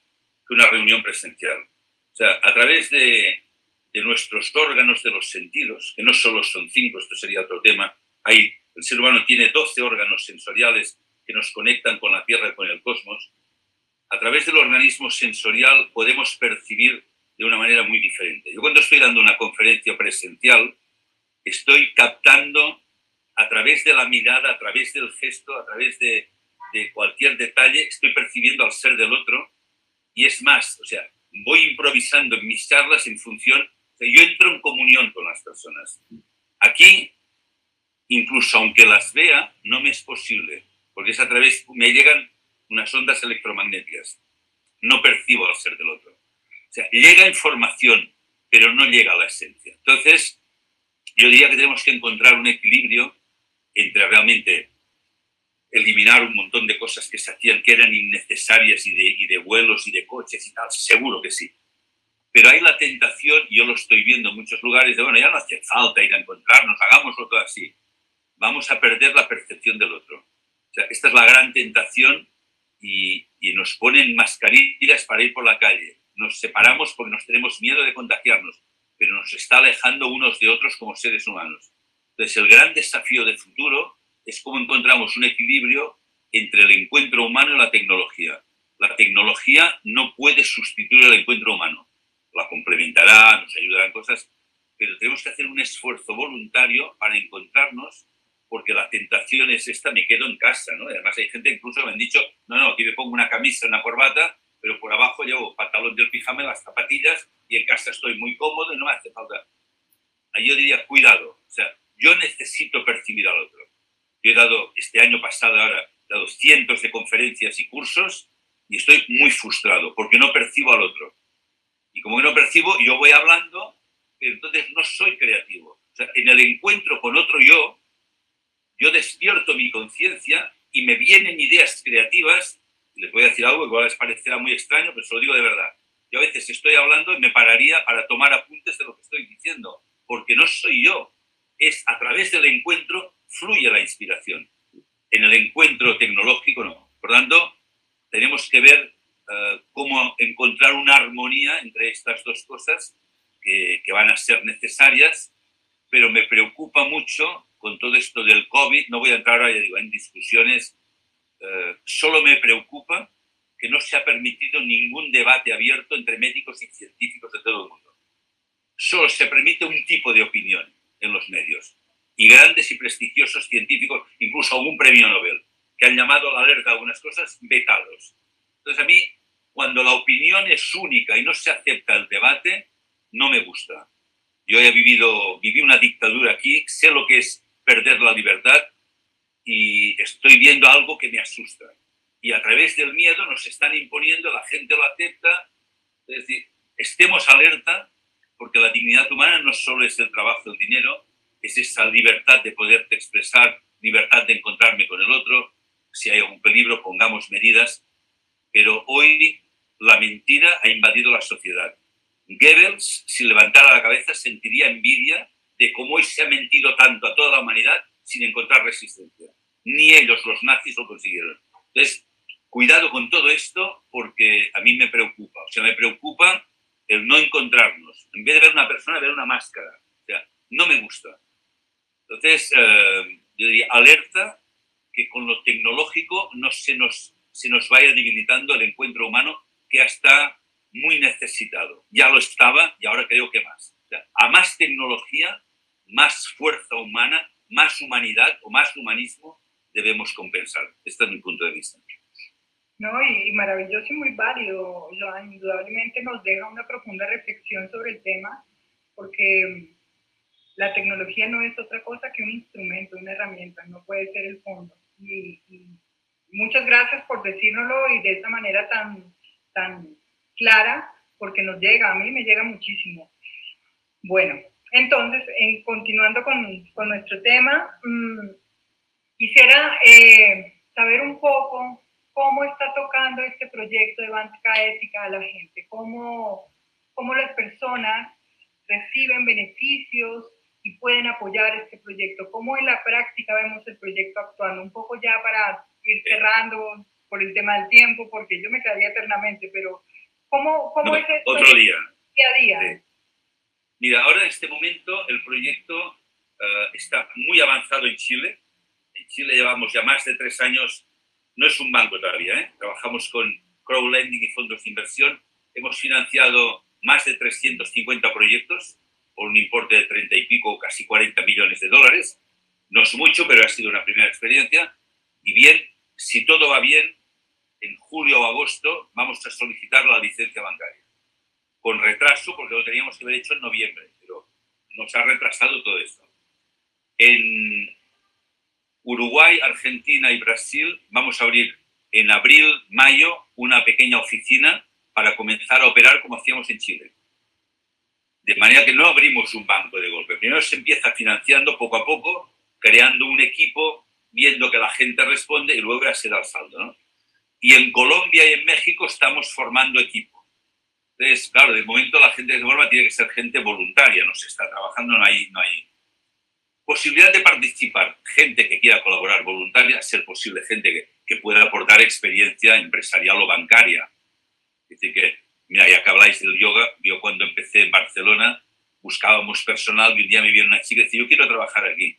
que una reunión presencial. O sea, a través de, de nuestros órganos de los sentidos, que no solo son cinco, esto sería otro tema, hay, el ser humano tiene 12 órganos sensoriales que nos conectan con la Tierra y con el cosmos, a través del organismo sensorial podemos percibir de una manera muy diferente. Yo cuando estoy dando una conferencia presencial, estoy captando a través de la mirada, a través del gesto, a través de, de cualquier detalle, estoy percibiendo al ser del otro. Y es más, o sea, voy improvisando en mis charlas en función, o sea, yo entro en comunión con las personas. Aquí, incluso aunque las vea, no me es posible, porque es a través, me llegan unas ondas electromagnéticas. No percibo al ser del otro. O sea, llega información, pero no llega a la esencia. Entonces, yo diría que tenemos que encontrar un equilibrio entre realmente eliminar un montón de cosas que se hacían que eran innecesarias y de, y de vuelos y de coches y tal, seguro que sí. Pero hay la tentación, y yo lo estoy viendo en muchos lugares, de, bueno, ya no hace falta ir a encontrarnos, hagámoslo todo así. Vamos a perder la percepción del otro. Esta es la gran tentación y, y nos ponen mascarillas para ir por la calle. Nos separamos porque nos tenemos miedo de contagiarnos, pero nos está alejando unos de otros como seres humanos. Entonces, el gran desafío del futuro es cómo encontramos un equilibrio entre el encuentro humano y la tecnología. La tecnología no puede sustituir el encuentro humano. La complementará, nos ayudará en cosas, pero tenemos que hacer un esfuerzo voluntario para encontrarnos porque la tentación es esta, me quedo en casa, ¿no? Además hay gente incluso que me han dicho, no, no, aquí me pongo una camisa, una corbata, pero por abajo llevo pantalón del pijama, las zapatillas y en casa estoy muy cómodo y no me hace falta. Ahí yo diría, cuidado, o sea, yo necesito percibir al otro. Yo he dado, este año pasado ahora, he dado cientos de conferencias y cursos y estoy muy frustrado porque no percibo al otro. Y como no percibo, yo voy hablando, entonces no soy creativo. En el encuentro con otro yo, yo despierto mi conciencia y me vienen ideas creativas. Les voy a decir algo igual les parecerá muy extraño, pero se lo digo de verdad. Yo a veces estoy hablando y me pararía para tomar apuntes de lo que estoy diciendo, porque no soy yo. Es a través del encuentro fluye la inspiración. En el encuentro tecnológico no. Por tanto, tenemos que ver uh, cómo encontrar una armonía entre estas dos cosas que, que van a ser necesarias, pero me preocupa mucho con todo esto del COVID, no voy a entrar ahora digo, en discusiones, eh, solo me preocupa que no se ha permitido ningún debate abierto entre médicos y científicos de todo el mundo. Solo se permite un tipo de opinión en los medios. Y grandes y prestigiosos científicos, incluso algún premio Nobel, que han llamado a la alerta a algunas cosas, vetados. Entonces a mí, cuando la opinión es única y no se acepta el debate, no me gusta. Yo he vivido, viví una dictadura aquí, sé lo que es perder la libertad y estoy viendo algo que me asusta. Y a través del miedo nos están imponiendo, la gente lo acepta. Es decir, estemos alerta porque la dignidad humana no solo es el trabajo, el dinero, es esa libertad de poderte expresar, libertad de encontrarme con el otro. Si hay algún peligro, pongamos medidas. Pero hoy la mentira ha invadido la sociedad. Goebbels, si levantara la cabeza, sentiría envidia de cómo hoy se ha mentido tanto a toda la humanidad sin encontrar resistencia. Ni ellos, los nazis, lo consiguieron. Entonces, cuidado con todo esto porque a mí me preocupa. O sea, me preocupa el no encontrarnos. En vez de ver una persona, ver una máscara. O sea, no me gusta. Entonces, eh, yo diría, alerta que con lo tecnológico no se nos, se nos vaya debilitando el encuentro humano que está muy necesitado. Ya lo estaba y ahora creo que más. O sea, a más tecnología, más fuerza humana, más humanidad o más humanismo debemos compensar. Este es mi punto de vista. No, y, maravilloso y muy válido, Joan. Indudablemente nos deja una profunda reflexión sobre el tema, porque la tecnología no es otra cosa que un instrumento, una herramienta, no puede ser el fondo. Y, muchas gracias por decírnoslo y de esta manera tan, tan clara, porque nos llega, a mí me llega muchísimo. Bueno, entonces, en, continuando con, con, nuestro tema, mmm, quisiera eh, saber un poco cómo está tocando este proyecto de banca ética a la gente, cómo, cómo las personas reciben beneficios y pueden apoyar este proyecto, cómo en la práctica vemos el proyecto actuando, un poco ya para ir cerrando por el tema del tiempo, porque yo me quedaría eternamente, pero ¿Cómo, cómo es esto? Otro día. Día a día. Mira, ahora en este momento el proyecto eh, está muy avanzado en Chile. En Chile llevamos ya más de tres años, no es un banco todavía, ¿eh? trabajamos con crowdlending y fondos de inversión. Hemos financiado más de 350 proyectos por un importe de 30 y pico, casi 40 millones de dólares. No es mucho, pero ha sido una primera experiencia. Y bien, si todo va bien, en julio o agosto vamos a solicitar la licencia bancaria con retraso porque lo teníamos que haber hecho en noviembre, pero nos ha retrasado todo esto. En Uruguay, Argentina y Brasil vamos a abrir en abril, mayo una pequeña oficina para comenzar a operar como hacíamos en Chile. De manera que no abrimos un banco de golpe. Primero se empieza financiando poco a poco, creando un equipo, viendo que la gente responde y luego ya se da el saldo. Y en Colombia y en México estamos formando equipo entonces, claro, de momento la gente de forma tiene que ser gente voluntaria, no se está trabajando, no hay, no hay posibilidad de participar, gente que quiera colaborar voluntaria, ser posible gente que, que pueda aportar experiencia empresarial o bancaria. Es decir, que, mira, ya que habláis del yoga, yo cuando empecé en Barcelona buscábamos personal y un día me viene una chica y dice, yo quiero trabajar aquí.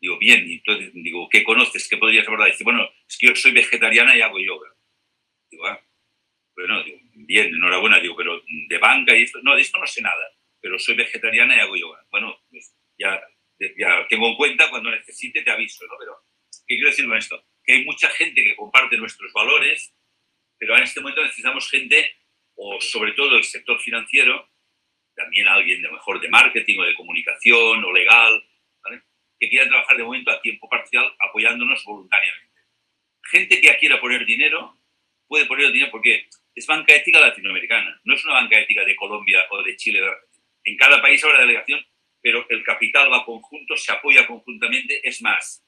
Digo, bien, y entonces digo, ¿qué conoces? ¿Qué podrías abordar? Dice, bueno, es que yo soy vegetariana y hago yoga. Digo, ah, bueno, digo, bien, enhorabuena, digo, pero de banca y esto, no, de esto no sé nada, pero soy vegetariana y hago yoga. Bueno, pues tengo en cuenta, cuando necesite te aviso, ¿no? Pero, ¿qué quiero decir con esto? Que hay mucha gente que comparte nuestros valores, pero en este momento necesitamos gente, o sobre todo el sector financiero, también alguien de mejor de marketing o de comunicación o legal, ¿vale? que quiera trabajar de momento a tiempo parcial apoyándonos voluntariamente. Gente que ya quiera poner dinero, puede poner dinero porque es banca ética latinoamericana, no es una banca ética de Colombia o de Chile. En cada país habrá delegación, pero el capital va conjunto, se apoya conjuntamente. Es más,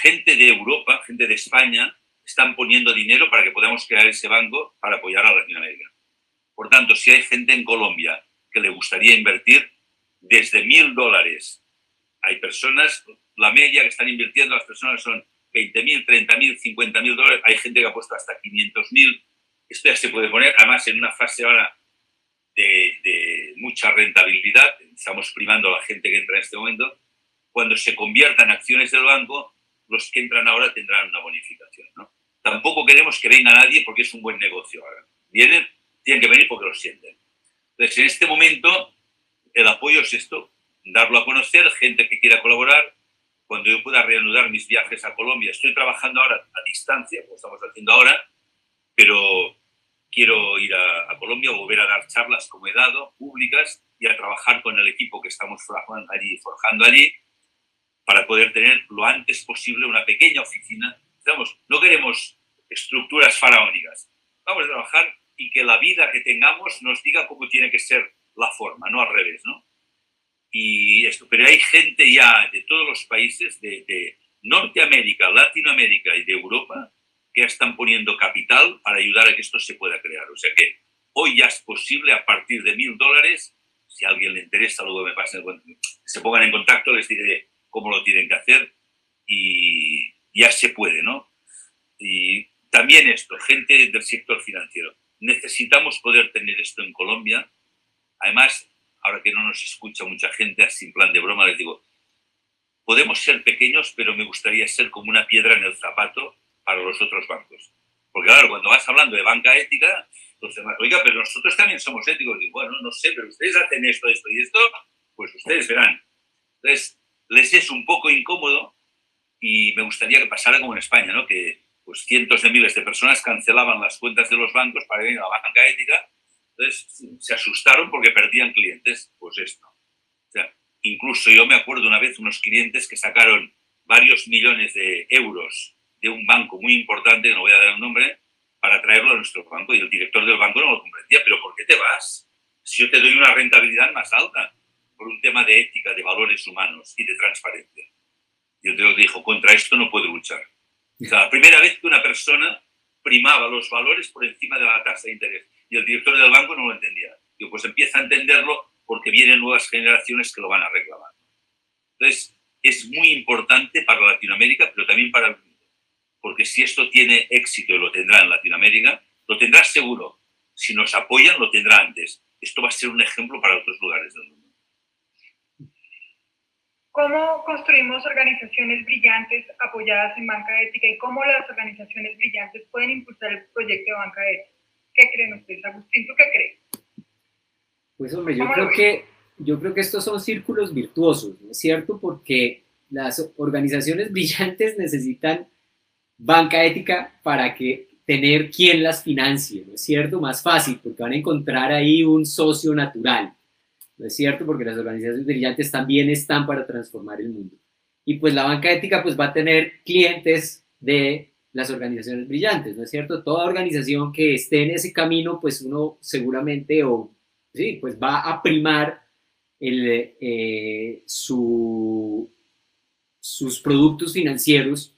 gente de Europa, gente de España, están poniendo dinero para que podamos crear ese banco para apoyar a Latinoamérica. Por tanto, si hay gente en Colombia que le gustaría invertir, desde mil dólares, hay personas, la media que están invirtiendo las personas son 20.000, 30.000, 50.000 dólares, hay gente que ha puesto hasta 500.000 esto ya se puede poner, además, en una fase ahora de, mucha rentabilidad. Estamos primando a la gente que entra en este momento. Cuando se conviertan acciones del banco, los que entran ahora tendrán una bonificación. ¿no? Tampoco queremos que venga nadie porque es un buen negocio ahora. Vienen, tienen que venir porque lo sienten. Entonces, en este momento, el apoyo es esto, darlo a conocer, gente que quiera colaborar. Cuando yo pueda reanudar mis viajes a Colombia, estoy trabajando ahora a distancia, como estamos haciendo ahora, pero quiero ir a, Colombia, volver a dar charlas como he dado, públicas, y a trabajar con el equipo que estamos forjando allí, forjando allí para poder tener lo antes posible una pequeña oficina. Digamos, no queremos estructuras faraónicas. Vamos a trabajar y que la vida que tengamos nos diga cómo tiene que ser la forma, no al revés, ¿no? Y esto, pero hay gente ya de todos los países, de, de Norteamérica, Latinoamérica y de Europa, que están poniendo capital para ayudar a que esto se pueda crear. O sea que hoy ya es posible a partir de mil dólares, si a alguien le interesa, luego me pasen, se pongan en contacto, les diré cómo lo tienen que hacer y ya se puede, ¿no? Y también esto, gente del sector financiero. Necesitamos poder tener esto en Colombia. Además, ahora que no nos escucha mucha gente, así en plan de broma, les digo, podemos ser pequeños, pero me gustaría ser como una piedra en el zapato para los otros bancos. Porque claro, cuando vas hablando de banca ética, los demás, oiga, pero nosotros también somos éticos. Y bueno, no sé, pero ustedes hacen esto, esto y esto, pues ustedes verán. Entonces, les es un poco incómodo y me gustaría que pasara como en España, ¿no? Que pues cientos de miles de personas cancelaban las cuentas de los bancos para ir a la banca ética. Entonces, se asustaron porque perdían clientes. Pues esto. O sea, incluso yo me acuerdo una vez unos clientes que sacaron varios millones de euros de un banco muy importante, no voy a dar un nombre, para traerlo a nuestro banco. Y el director del banco no lo comprendía. ¿Pero por qué te vas? Si yo te doy una rentabilidad más alta, por un tema de ética, de valores humanos y de transparencia. Y el director dijo, contra esto no puedo luchar. O sea, la primera vez que una persona primaba los valores por encima de la tasa de interés. Y el director del banco no lo entendía. Digo, pues empieza a entenderlo porque vienen nuevas generaciones que lo van a reclamar. Entonces, es muy importante para Latinoamérica, pero también para el porque si esto tiene éxito y lo tendrá en Latinoamérica, lo tendrá seguro Si nos apoyan, lo tendrá antes. Esto va a ser un ejemplo para otros lugares del mundo. ¿Cómo construimos organizaciones brillantes apoyadas en banca ética y cómo las organizaciones brillantes pueden impulsar el proyecto de banca ética? ¿Qué creen ustedes? Agustín, ¿tú qué crees? Pues hombre, yo creo que yo creo que estos son círculos virtuosos, ¿no es cierto? Porque las organizaciones brillantes necesitan banca ética para que tener quien las financie, ¿no es cierto? Más fácil, porque van a encontrar ahí un socio natural, ¿no es cierto? Porque las organizaciones brillantes también están para transformar el mundo. Y pues la banca ética pues va a tener clientes de las organizaciones brillantes, ¿no es cierto? Toda organización que esté en ese camino, pues uno seguramente o sí, pues va a primar el, eh, su, sus productos financieros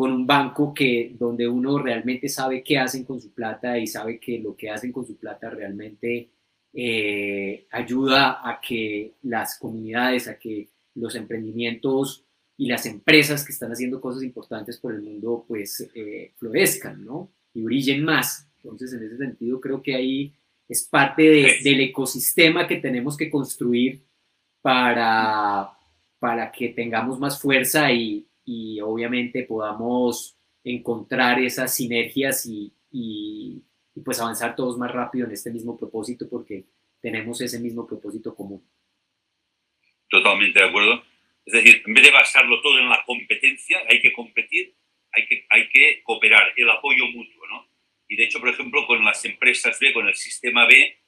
con un banco que donde uno realmente sabe qué hacen con su plata y sabe que lo que hacen con su plata realmente eh, ayuda a que las comunidades, a que los emprendimientos y las empresas que están haciendo cosas importantes por el mundo pues eh, florezcan, ¿no? Y brillen más. Entonces, en ese sentido, creo que ahí es parte del ecosistema que tenemos que construir para, para que tengamos más fuerza y, y obviamente podamos encontrar esas sinergias y, y, pues avanzar todos más rápido en este mismo propósito porque tenemos ese mismo propósito común. Totalmente de acuerdo. Es decir, en vez de basarlo todo en la competencia, hay que competir, hay que, hay que cooperar, el apoyo mutuo, ¿no? Y de hecho, por ejemplo, con las empresas B, con el sistema B,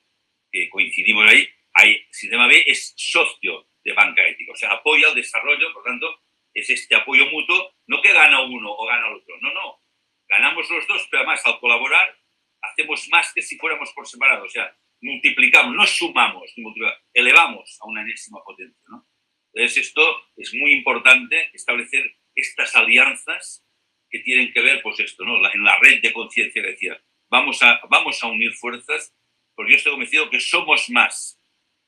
que coincidimos ahí, hay, el sistema B es socio de banca ética, o sea, apoya el desarrollo, por tanto, es este apoyo mutuo, no que gana uno o gana el otro, no, no, ganamos los dos, pero además al colaborar hacemos más que si fuéramos por separado, o sea, multiplicamos, no sumamos, elevamos a una enésima potencia, ¿no? Entonces esto es muy importante, establecer estas alianzas que tienen que ver, pues esto, ¿no? en la red de conciencia decía, vamos a, vamos a unir fuerzas, porque yo estoy convencido que somos más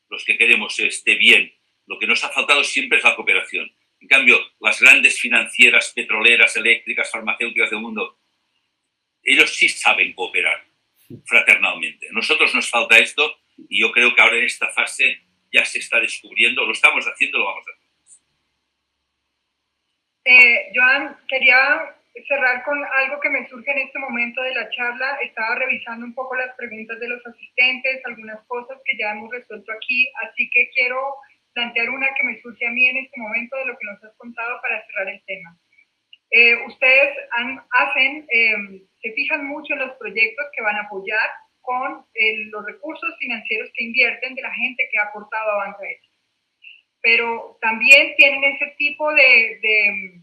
los que queremos este bien. Lo que nos ha faltado siempre es la cooperación. En cambio, las grandes financieras, petroleras, eléctricas, farmacéuticas del mundo, ellos sí saben cooperar fraternalmente. nosotros nos falta esto y yo creo que ahora en esta fase ya se está descubriendo, lo estamos haciendo, lo vamos a hacer. Eh, Joan, quería cerrar con algo que me surge en este momento de la charla. Estaba revisando un poco las preguntas de los asistentes, algunas cosas que ya hemos resuelto aquí, así que quiero plantear una que me surge a mí en este momento de lo que nos has contado para cerrar el tema. Eh, ustedes hacen, em, se fijan mucho en los proyectos que van a apoyar con los recursos financieros que invierten de la gente que ha aportado a Banca Ética. Pero también tienen ese tipo de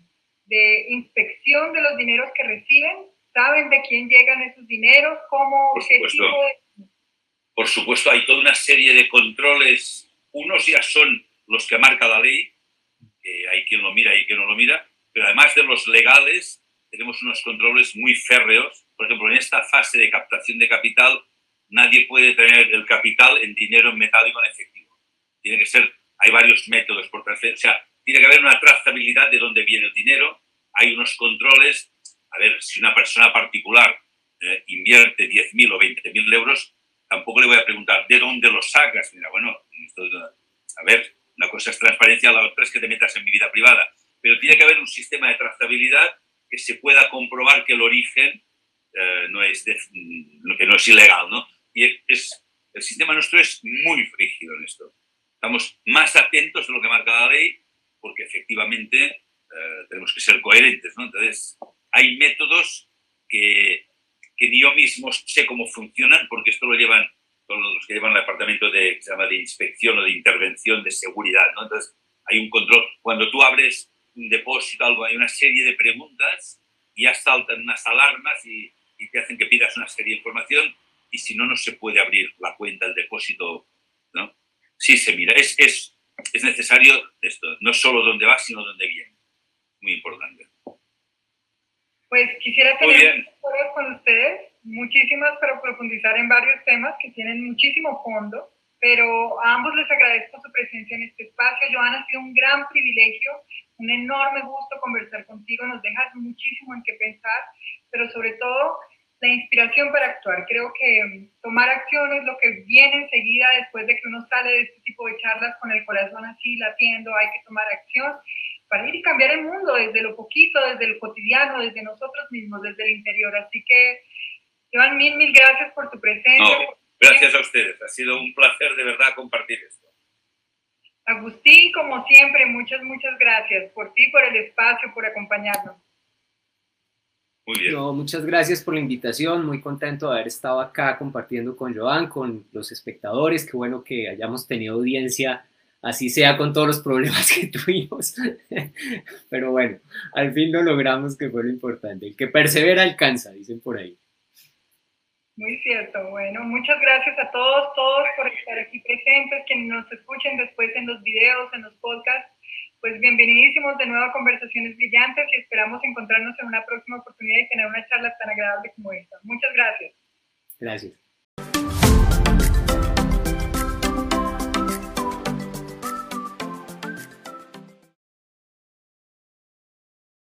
de inspección de los dineros que reciben? ¿Saben de quién llegan esos dineros? ¿Cómo? Por supuesto, Por supuesto, hay toda una serie de controles. Unos ya son los que marca la ley, hay quien lo mira y quien no lo mira, pero además de los legales, tenemos unos controles muy férreos. Por ejemplo, en esta fase de captación de capital, nadie puede tener el capital en dinero en metálico en efectivo. Tiene que ser, hay varios métodos por transferencia. O sea, tiene que haber una trazabilidad de dónde viene el dinero, hay unos controles, a ver, si una persona particular eh, invierte 10.000 o 20.000 euros, tampoco le voy a preguntar, ¿de dónde los sacas? Mira, bueno, a ver, una cosa es transparencia, la otra es que te metas en mi vida privada, pero tiene que haber un sistema de trazabilidad que se pueda comprobar que el origen eh, no es mm, que no es ilegal, ¿no? Y es, el sistema nuestro es muy frígido en esto. Estamos más atentos de lo que marca la ley porque efectivamente eh, tenemos que ser coherentes, ¿no? Entonces, hay métodos que, que ni yo mismo sé cómo funcionan, porque esto lo llevan los que llevan el departamento de, se llama de inspección o de intervención de seguridad, ¿no? Entonces, hay un control. Cuando tú abres un depósito, algo, hay una serie de preguntas y ya saltan unas alarmas y, y te hacen que pidas una serie de información y si no, no se puede abrir la cuenta, el depósito, ¿no? Sí se mira, es, es, es necesario esto, no solo dónde va, sino dónde viene muy importante. Pues quisiera tener con ustedes, muchísimas para profundizar en varios temas que tienen muchísimo fondo, pero a ambos les agradezco su presencia en este espacio. Joana, ha sido un gran privilegio, un enorme gusto conversar contigo, nos dejas muchísimo en qué pensar, pero sobre todo la inspiración para actuar. Creo que tomar acción es lo que viene enseguida después de que uno sale de este tipo de charlas con el corazón así latiendo, hay que tomar acción para ir y cambiar el mundo desde lo poquito, desde lo cotidiano, desde nosotros mismos, desde el interior. Así que, Iván, mil, mil gracias por tu presencia. gracias a ustedes, ha sido un placer de verdad compartir esto. Agustín, como siempre, muchas, muchas gracias por ti, por el espacio, por acompañarnos. Muy bien. muchas gracias por la invitación, muy contento de haber estado acá compartiendo con Joan, con los espectadores, qué bueno que hayamos tenido audiencia, así sea con todos los problemas que tuvimos, pero bueno, al fin lo logramos que fue lo importante, el que persevera alcanza, dicen por ahí. Muy cierto, bueno, muchas gracias a todos, todos por estar aquí presentes, que nos escuchen después en los videos, en los podcasts pues bienvenidísimos de nuevo a Conversaciones Brillantes y esperamos encontrarnos en una próxima oportunidad y tener una charla tan agradable como esta. Muchas gracias. Gracias.